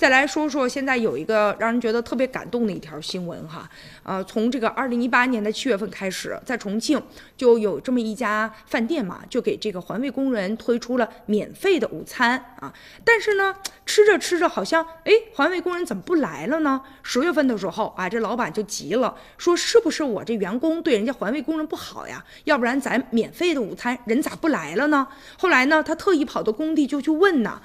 再来说说现在有一个让人觉得特别感动的一条新闻哈，呃，从这个二零一八年的七月份开始，在重庆就有这么一家饭店嘛，就给这个环卫工人推出了免费的午餐啊。但是呢，吃着吃着好像，哎，环卫工人怎么不来了呢？十月份的时候啊，这老板就急了，说是不是我这员工对人家环卫工人不好呀？要不然咱免费的午餐人咋不来了呢？后来呢，他特意跑到工地就去问呢。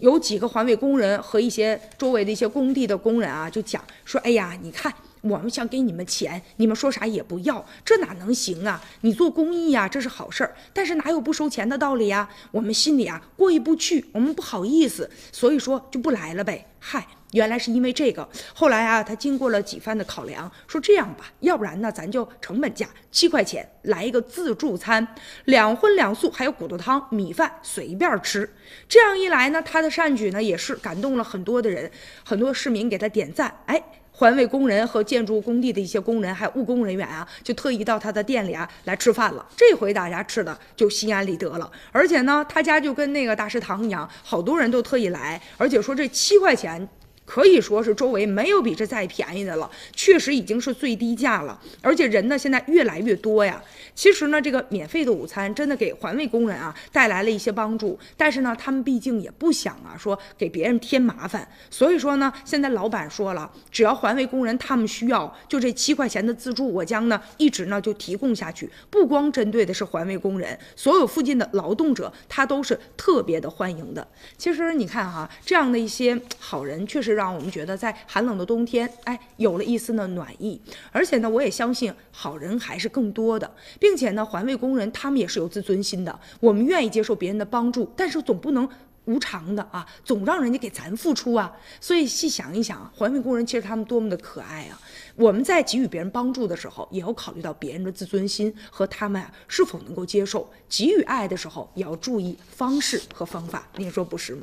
有几个环卫工人和一些周围的一些工地的工人啊，就讲说：“哎呀，你看我们想给你们钱，你们说啥也不要，这哪能行啊？你做公益呀，这是好事儿，但是哪有不收钱的道理呀？我们心里啊过意不去，我们不好意思，所以说就不来了呗。嗨。”原来是因为这个，后来啊，他经过了几番的考量，说这样吧，要不然呢，咱就成本价七块钱来一个自助餐，两荤两素，还有骨头汤、米饭，随便吃。这样一来呢，他的善举呢，也是感动了很多的人，很多市民给他点赞。哎，环卫工人和建筑工地的一些工人，还有务工人员啊，就特意到他的店里啊来吃饭了。这回大家吃的就心安理得了，而且呢，他家就跟那个大食堂一样，好多人都特意来，而且说这七块钱。dyan, 可以说是周围没有比这再便宜的了，确实已经是最低价了。而且人呢现在越来越多呀。其实呢，这个免费的午餐真的给环卫工人啊带来了一些帮助。但是呢，他们毕竟也不想啊说给别人添麻烦。所以说呢，现在老板说了，只要环卫工人他们需要，就这七块钱的自助，我将呢一直呢就提供下去。不光针对的是环卫工人，所有附近的劳动者他都是特别的欢迎的。其实你看哈，这样的一些好人确实。让我们觉得在寒冷的冬天，哎，有了一丝的暖意。而且呢，我也相信好人还是更多的，并且呢，环卫工人他们也是有自尊心的。我们愿意接受别人的帮助，但是总不能无偿的啊，总让人家给咱付出啊。所以细想一想，环卫工人其实他们多么的可爱啊！我们在给予别人帮助的时候，也要考虑到别人的自尊心和他们啊是否能够接受。给予爱的时候，也要注意方式和方法。您说不是吗？